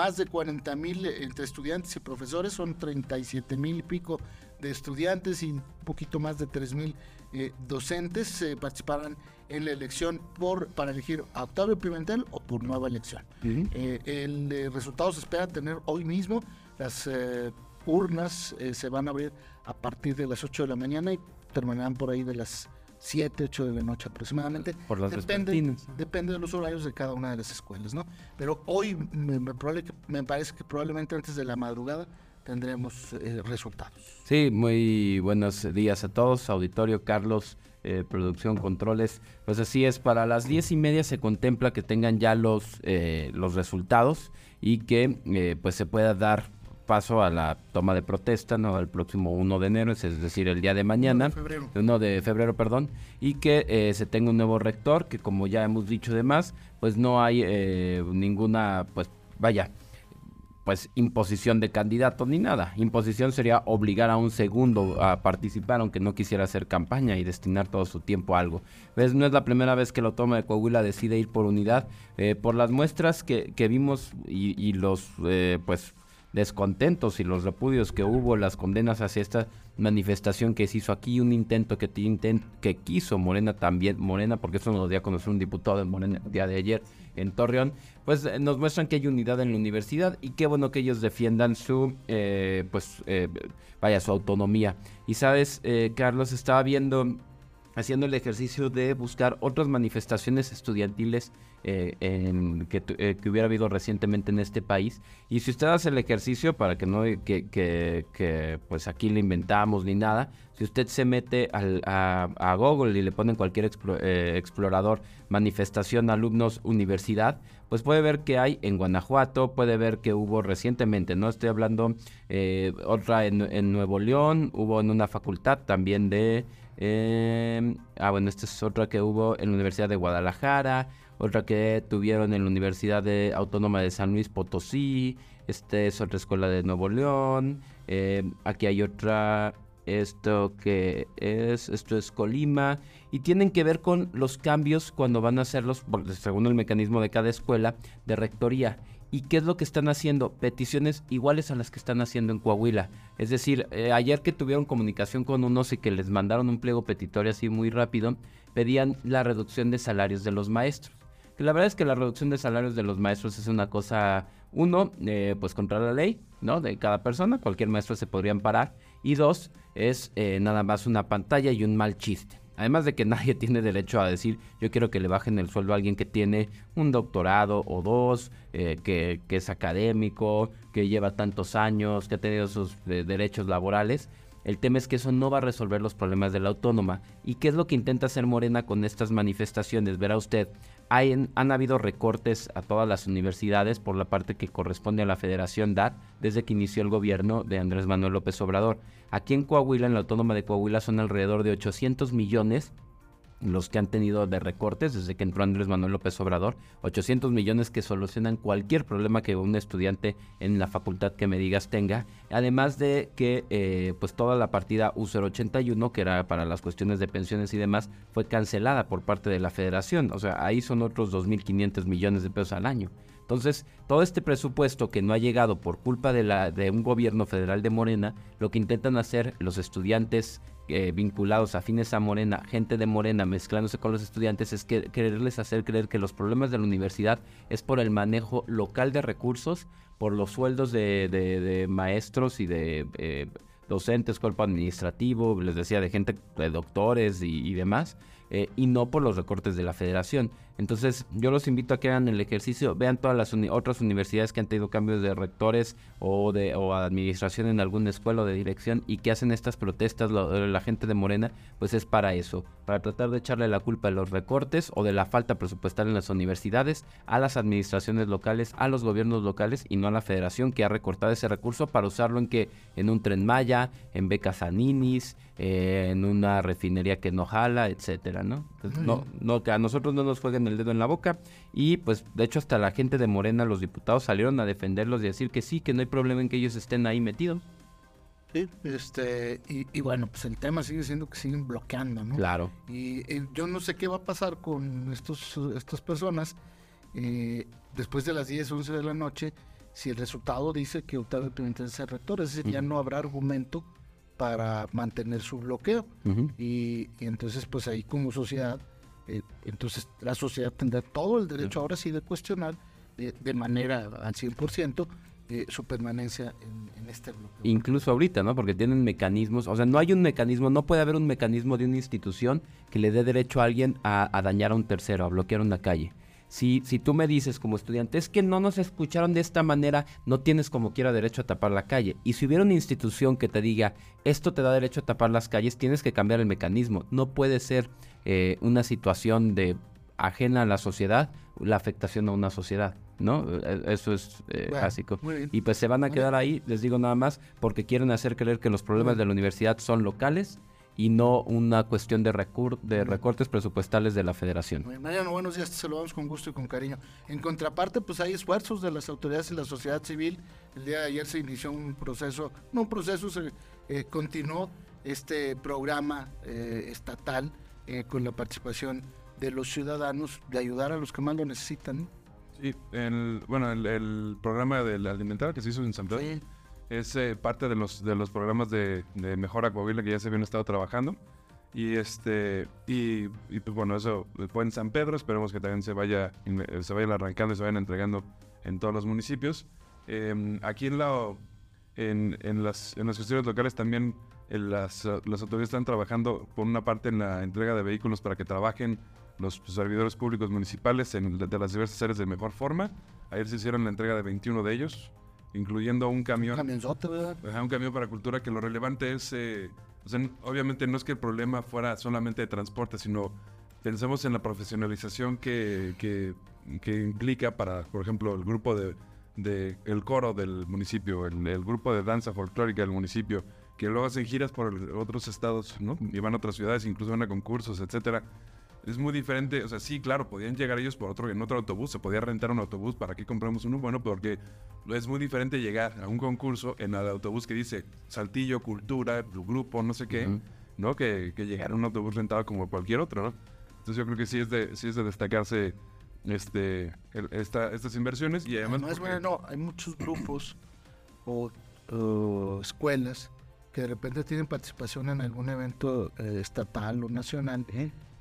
más de 40 mil entre estudiantes y profesores, son 37 mil y pico de estudiantes y un poquito más de 3 mil docentes participarán en la elección por para elegir a Octavio Pimentel o por nueva elección. el resultado se espera tener hoy mismo. Las urnas se van a abrir a partir de las 8 de la mañana y terminarán por ahí de las 7, 8 de la noche aproximadamente. Por las depende, depende de los horarios de cada una de las escuelas, ¿no? Pero hoy me, me, parece que probablemente antes de la madrugada tendremos eh, resultados. Sí, muy buenos días a todos, auditorio Carlos. Eh, producción, controles. Pues así es, para las diez y media se contempla que tengan ya los, eh, los resultados y que pues se pueda dar paso a la toma de protesta, ¿no? El próximo 1 de enero, es decir, el día de mañana. 1 de febrero. 1 de febrero, perdón. Y que eh, se tenga un nuevo rector, que como ya hemos dicho demás, pues no hay eh, ninguna, pues vaya, pues imposición de candidato ni nada. Imposición sería obligar a un segundo a participar aunque no quisiera hacer campaña y destinar todo su tiempo a algo. ¿Ves? No es la primera vez que la toma de Coahuila decide ir por unidad. Eh, por las muestras que, que vimos y, y los pues descontentos y los repudios que hubo, las condenas hacia esta manifestación que se hizo aquí, un intento que, quiso Morena también, Morena, porque eso nos dio a conocer un diputado de Morena el día de ayer en Torreón, pues eh, nos muestran que hay unidad en la universidad y qué bueno que ellos defiendan su, eh, pues, eh, vaya, su autonomía. Y sabes, Carlos, estaba viendo haciendo el ejercicio de buscar otras manifestaciones estudiantiles eh, eh, que, hubiera habido recientemente en este país. Y si usted hace el ejercicio, para que no que, que, pues aquí le inventamos ni nada, si usted se mete al, a, Google y le pone en cualquier eh, explorador manifestación alumnos universidad, pues puede ver que hay en Guanajuato, puede ver que hubo recientemente, no estoy hablando otra en Nuevo León, hubo en una facultad también de... Eh, ah, bueno, esta es otra que hubo en la Universidad de Guadalajara, otra que tuvieron en la Universidad Autónoma de San Luis Potosí, esta es otra escuela de Nuevo León, eh, aquí hay otra, esto que es, esto es Colima, y tienen que ver con los cambios cuando van a hacerlos, según el mecanismo de cada escuela, de rectoría. ¿Y qué es lo que están haciendo? Peticiones iguales a las que están haciendo en Coahuila. Es decir, eh, ayer que tuvieron comunicación con unos y que les mandaron un pliego petitorio así muy rápido, pedían la reducción de salarios de los maestros. Que la verdad es que la reducción de salarios de los maestros es una cosa, uno, eh, pues contra la ley, ¿no? De cada persona, cualquier maestro se podría amparar. Y dos, es eh, nada más una pantalla y un mal chiste. Además de que nadie tiene derecho a decir yo quiero que le bajen el sueldo a alguien que tiene un doctorado o dos, eh, que, es académico, que lleva tantos años, que ha tenido sus eh, derechos laborales. El tema es que eso no va a resolver los problemas de la autónoma. ¿Y qué es lo que intenta hacer Morena con estas manifestaciones? Verá usted, han habido recortes a todas las universidades por la parte que corresponde a la Federación DAT desde que inició el gobierno de Andrés Manuel López Obrador. Aquí en Coahuila, en la Autónoma de Coahuila, son alrededor de 800 millones los que han tenido de recortes desde que entró Andrés Manuel López Obrador, 800 millones que solucionan cualquier problema que un estudiante en la facultad que me digas tenga, además de que eh, pues toda la partida U081, que era para las cuestiones de pensiones y demás, fue cancelada por parte de la federación, o sea, ahí son otros 2.500 millones de pesos al año. Entonces, todo este presupuesto que no ha llegado por culpa de, la, de un gobierno federal de Morena, lo que intentan hacer los estudiantes eh, vinculados a fines a Morena, gente de Morena mezclándose con los estudiantes, es que quererles hacer creer que los problemas de la universidad es por el manejo local de recursos, por los sueldos de, maestros y de eh, docentes, cuerpo administrativo, les decía, de gente, de doctores y demás, eh, y no por los recortes de la federación. Entonces yo los invito a que hagan el ejercicio, vean todas las otras universidades que han tenido cambios de rectores o de o administración en alguna escuela o de dirección y que hacen estas protestas la gente de Morena, pues es para eso, para tratar de echarle la culpa de los recortes o de la falta presupuestal en las universidades a las administraciones locales, a los gobiernos locales y no a la federación que ha recortado ese recurso para usarlo en que en un tren Maya, en becas a ninis, eh, en una refinería que no jala, etcétera, ¿no? no, no, que a nosotros no nos jueguen el dedo en la boca. Y pues, de hecho, hasta la gente de Morena, los diputados, salieron a defenderlos y decir que sí, que no hay problema en que ellos estén ahí metidos. Sí, este, y, bueno, pues el tema sigue siendo que siguen bloqueando, ¿no? Claro. Y, yo no sé qué va a pasar con estos, estas personas eh, después de las 10, 11 de la noche si el resultado dice que Octavio Pimentel es el rector, es decir, ya no habrá argumento para mantener su bloqueo. y, entonces, pues ahí como sociedad, eh, entonces la sociedad tendrá todo el derecho ahora sí de cuestionar de, manera al 100% eh, su permanencia en, este bloqueo. Incluso ahorita, ¿no? Porque tienen mecanismos, o sea, no hay un mecanismo, no puede haber un mecanismo de una institución que le dé derecho a alguien a, a dañar a un tercero, a bloquear una calle. Si, si tú me dices como estudiante, es que no nos escucharon de esta manera, no tienes como quiera derecho a tapar la calle. Y si hubiera una institución que te diga, esto te da derecho a tapar las calles, tienes que cambiar el mecanismo. No puede ser eh, una situación de ajena a la sociedad la afectación a una sociedad, ¿no? E, eso es eh, básico. Y pues se van a quedar ahí, les digo nada más, porque quieren hacer creer que los problemas de la universidad son locales y no una cuestión de, de recortes presupuestales de la federación. Mariano, buenos días, te saludamos con gusto y con cariño. En contraparte, pues hay esfuerzos de las autoridades y la sociedad civil. El día de ayer se inició un proceso, no un proceso, se eh, continuó este programa eh, estatal eh, con la participación de los ciudadanos de ayudar a los que más lo necesitan. Sí, el, bueno, el, programa del alimentario que se hizo en San Pedro es eh, parte de los, de los programas de, de mejora coahuila que ya se habían estado trabajando. Y este y, pues bueno, eso fue en San Pedro, esperemos que también se vaya se vayan arrancando y se vayan entregando en todos los municipios. Em, aquí en la en, en, las, en las cuestiones locales también las, las autoridades están trabajando por una parte en la entrega de vehículos para que trabajen los servidores públicos municipales en, de, las diversas áreas de mejor forma. Ayer se hicieron la entrega de 21 de ellos incluyendo un camión. Un camión para cultura, que lo relevante es, eh, obviamente no es que el problema fuera solamente de transporte, sino pensemos en la profesionalización que, que, implica para, por ejemplo, el grupo de, de el coro del municipio, el, el, grupo de danza folclórica del municipio, que luego hacen giras por otros estados, ¿no? Y van a otras ciudades, incluso van a concursos, etcétera es muy diferente. O sea, sí, claro, podían llegar ellos por otro, en otro autobús, se podía rentar un autobús, ¿para qué compramos uno? Bueno, porque es muy diferente llegar a un concurso en el autobús que dice Saltillo, Cultura, grupo, no sé qué, ¿no? Que, que, llegar a un autobús rentado como cualquier otro, ¿no? Entonces yo creo que sí es de, sí es de destacarse este, estas inversiones y además... No es bueno, hay muchos grupos o, escuelas que de repente tienen participación en algún evento eh, estatal o nacional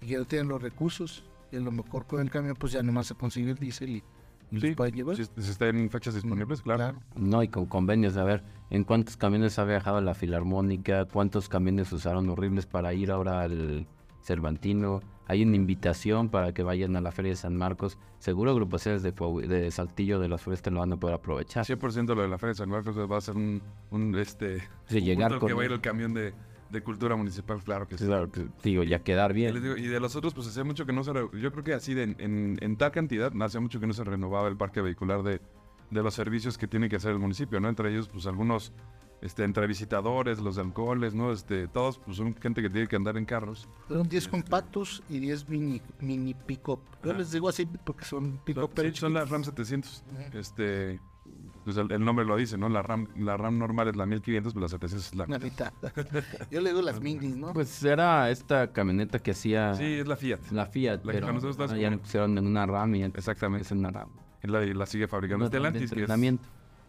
y que no tienen los recursos. Y a lo mejor con el camión, pues ya nomás se consigue el diésel y, sí, pueden llevar. Si, está en fechas disponibles, claro. No, y con convenios, a ver, ¿en cuántos camiones ha viajado la Filarmónica? ¿Cuántos camiones usaron horribles para ir ahora al Cervantino? Hay una invitación para que vayan a la Feria de San Marcos. Seguro agrupaciones de, de Saltillo de las Forestas lo van a poder aprovechar. 100% lo de la Feria de San Marcos va a ser un, un este, sí, llegar que va a ir el camión de de cultura municipal, claro que sí. Claro, digo, ya quedar bien. y de los otros, pues hacía mucho que no se... Yo creo que así, de, en, en, tal cantidad, hacía mucho que no se renovaba el parque vehicular de, de los servicios que tiene que hacer el municipio, ¿no? Entre ellos, pues algunos, este, entre visitadores, los de alcoholes, ¿no? Este, todos, pues son gente que tiene que andar en carros. Son 10 compactos y 10 mini, mini pick-up. Yo les digo así porque son pick-up. Sí, son las RAM 700. Este pues el, nombre lo dice, ¿no? La RAM, la RAM normal es la 1500, pero la 700 es la... Mitad. Yo le digo las minis, ¿no? Pues era esta camioneta que hacía... Sí, es la Fiat. La Fiat, la pero que nosotros ya le pusieron en una RAM y Exactamente. es una RAM. La, la sigue fabricando Stellantis, que es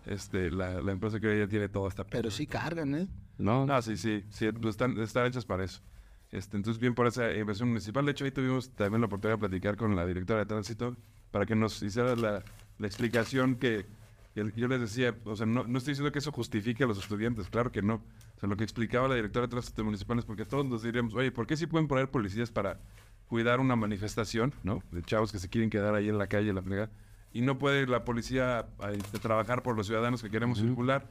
este, la, la, empresa que ya tiene toda esta... Pero sí cargan, ¿eh? No, no sí, sí, sí, pues están, están hechas para eso. Este, entonces, bien por esa inversión municipal. De hecho, ahí tuvimos también la oportunidad de platicar con la directora de tránsito para que nos hiciera la, la explicación que yo les decía, o sea, no, estoy diciendo que eso justifique a los estudiantes, claro que no. O sea, lo que explicaba la directora de tránsito municipal es porque todos nos diríamos, oye, ¿por qué sí pueden poner policías para cuidar una manifestación, ¿no? De chavos que se quieren quedar ahí en la calle, la fregada. Y no puede la policía este, trabajar por los ciudadanos que queremos circular.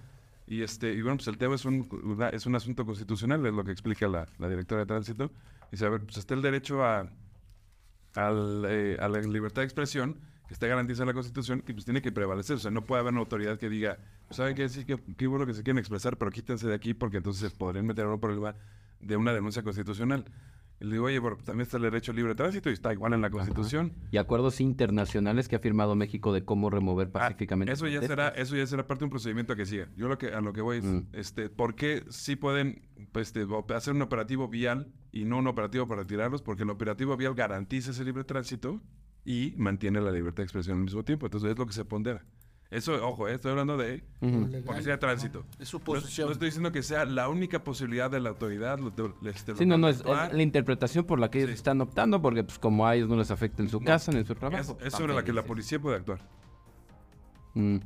Y, este, y bueno, pues el tema es un, es un asunto constitucional, es lo que explica la, directora de tránsito. Y dice, a ver, pues está el derecho a, eh, a la libertad de expresión, que esté garantizada en la Constitución, que pues tiene que prevalecer. O sea, no puede haber una autoridad que diga, ¿saben qué? Sí, que, qué bueno que se quieren expresar, pero quítense de aquí porque entonces podrían meter a un problema de una denuncia constitucional. Y le digo, oye, también está el derecho libre de tránsito y está igual en la Constitución. Y acuerdos internacionales que ha firmado México de cómo remover ah, pacíficamente. eso ya será, eso ya será parte de un procedimiento que siga. Yo lo que a lo que voy es, mm. este, ¿por qué sí pueden pues, este, hacer un operativo vial y no un operativo para retirarlos? Porque el operativo vial garantiza ese libre tránsito y mantiene la libertad de expresión al mismo tiempo. Entonces es lo que se pondera. Eso, ojo, eh, estoy hablando de Legal, policía de tránsito. ¿no? Es su No, posición. no estoy diciendo que sea la única posibilidad de la autoridad. lo- Sí, no, no, es, es la interpretación por la que ellos Sí. están optando, porque pues como a ellos no les afecta en su No. casa, ni en su Es, trabajo. es sobre la que la policía puede actuar, Mm.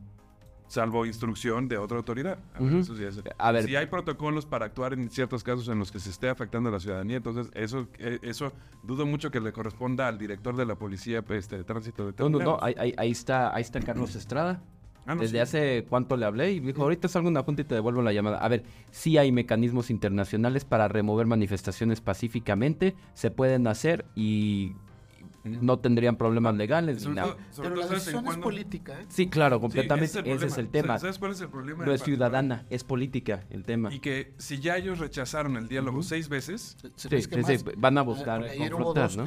Salvo instrucción de otra autoridad. A ver, eso sí es- A ver. Si hay protocolos para actuar en ciertos casos en los que se esté afectando a la ciudadanía, entonces eso, eh, eso dudo mucho que le corresponda al director de la policía este, de tránsito de No, no, no, ahí, ahí- ahí está, ahí está Carlos Estrada. Ah, no, Desde sí. hace cuánto le hablé y me dijo, ahorita salgo una punta y te devuelvo la llamada. A ver, sí hay mecanismos internacionales para remover manifestaciones pacíficamente, se pueden hacer y no tendrían problemas legales ni nada. todo- sobre Pero todo, la ¿sabes en decisión es política, ¿eh? Sí, claro, Sí, completamente, ese ese es el tema. ¿Sabes cuál es el problema? No es ciudadana, es política el tema. Y que si ya ellos rechazaron el diálogo seis veces, Sí, que sí, sí, van a Ah, buscar hubo confrontar, ¿no?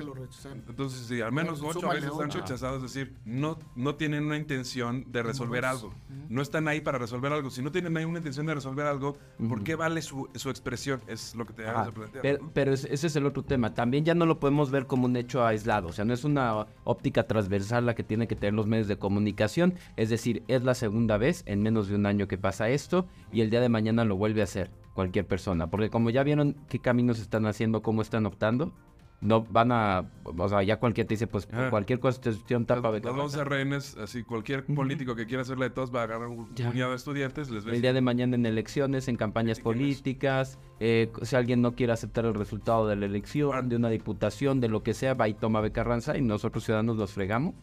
entonces si al menos Bueno, ocho veces han rechazado, es decir, no, no tienen una intención de resolver algo. No están ahí para resolver algo. Si no tienen ahí una intención de resolver algo, ¿por qué vale su, su expresión? Es lo que te debes de plantear. pero, ¿no? pero ese ese es el otro tema. También ya no lo podemos ver como un hecho aislado. O sea, no es una óptica transversal la que tiene que tener los medios de comunicación. Es decir, es la segunda vez en menos de un año que pasa esto y el día de mañana lo vuelve a hacer cualquier persona. Porque como ya vieron qué caminos están haciendo, cómo están optando, no van a... O sea, ya cualquier te dice, pues Ajá. cualquier cuestión tapa de Nos vamos a rehenes, así cualquier político que quiera hacerle de todos va a agarrar un Ya. puñado de estudiantes, les El día de mañana en elecciones, en campañas políticas, eh, si alguien no quiere aceptar el resultado de la elección, de una diputación, de lo que sea, va y toma becarranza y nosotros ciudadanos los fregamos.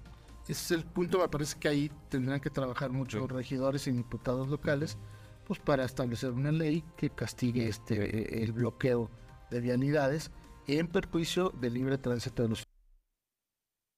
Ese es el punto, me parece que ahí tendrán que trabajar mucho Sí. regidores y diputados locales, pues para establecer una ley que castigue este eh, el bloqueo de vialidades en perjuicio del libre tránsito de los